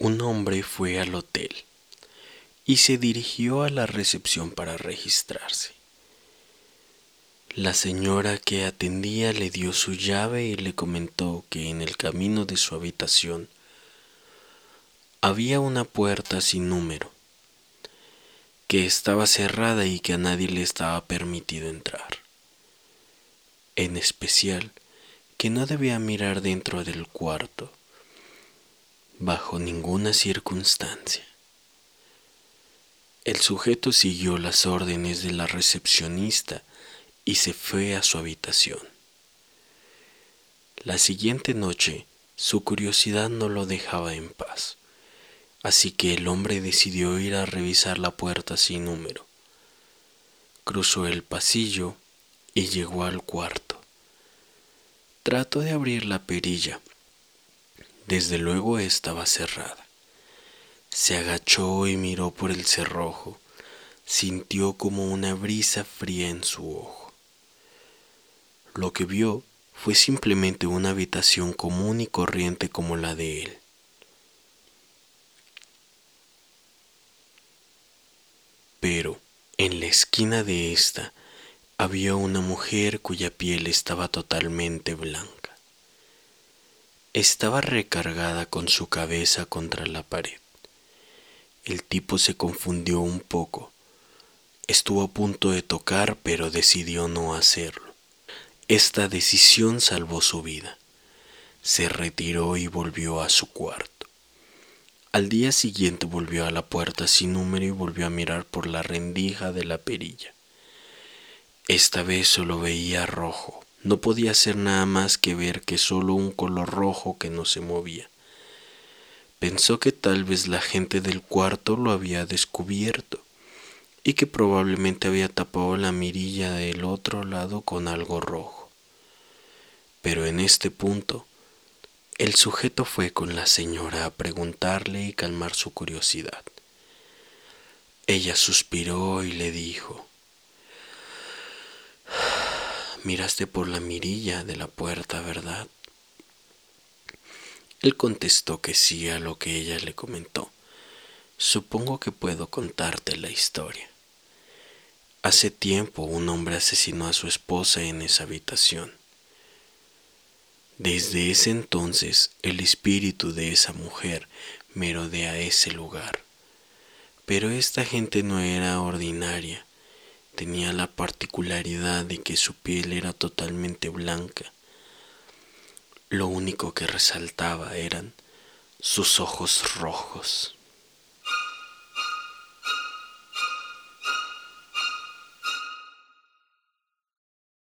un hombre fue al hotel y se dirigió a la recepción para registrarse. La señora que atendía le dio su llave y le comentó que en el camino de su habitación había una puerta sin número, que estaba cerrada y que a nadie le estaba permitido entrar. En especial, que no debía mirar dentro del cuarto, bajo ninguna circunstancia. El sujeto siguió las órdenes de la recepcionista y se fue a su habitación. La siguiente noche su curiosidad no lo dejaba en paz, así que el hombre decidió ir a revisar la puerta sin número. Cruzó el pasillo y llegó al cuarto. Trató de abrir la perilla. Desde luego estaba cerrada. Se agachó y miró por el cerrojo. Sintió como una brisa fría en su ojo. Lo que vio fue simplemente una habitación común y corriente como la de él. Pero en la esquina de esta había una mujer cuya piel estaba totalmente blanca. Estaba recargada con su cabeza contra la pared. El tipo se confundió un poco. Estuvo a punto de tocar, pero decidió no hacerlo. Esta decisión salvó su vida. Se retiró y volvió a su cuarto. Al día siguiente volvió a la puerta sin número y volvió a mirar por la rendija de la perilla. Esta vez solo veía rojo. No podía hacer nada más que ver que solo un color rojo que no se movía. Pensó que tal vez la gente del cuarto lo había descubierto y que probablemente había tapado la mirilla del otro lado con algo rojo. Pero en este punto, el sujeto fue con la señora a preguntarle y calmar su curiosidad. Ella suspiró y le dijo, Miraste por la mirilla de la puerta, ¿verdad? Él contestó que sí a lo que ella le comentó. Supongo que puedo contarte la historia. Hace tiempo un hombre asesinó a su esposa en esa habitación. Desde ese entonces el espíritu de esa mujer merodea ese lugar. Pero esta gente no era ordinaria, tenía la particularidad de que su piel era totalmente blanca lo único que resaltaba eran sus ojos rojos.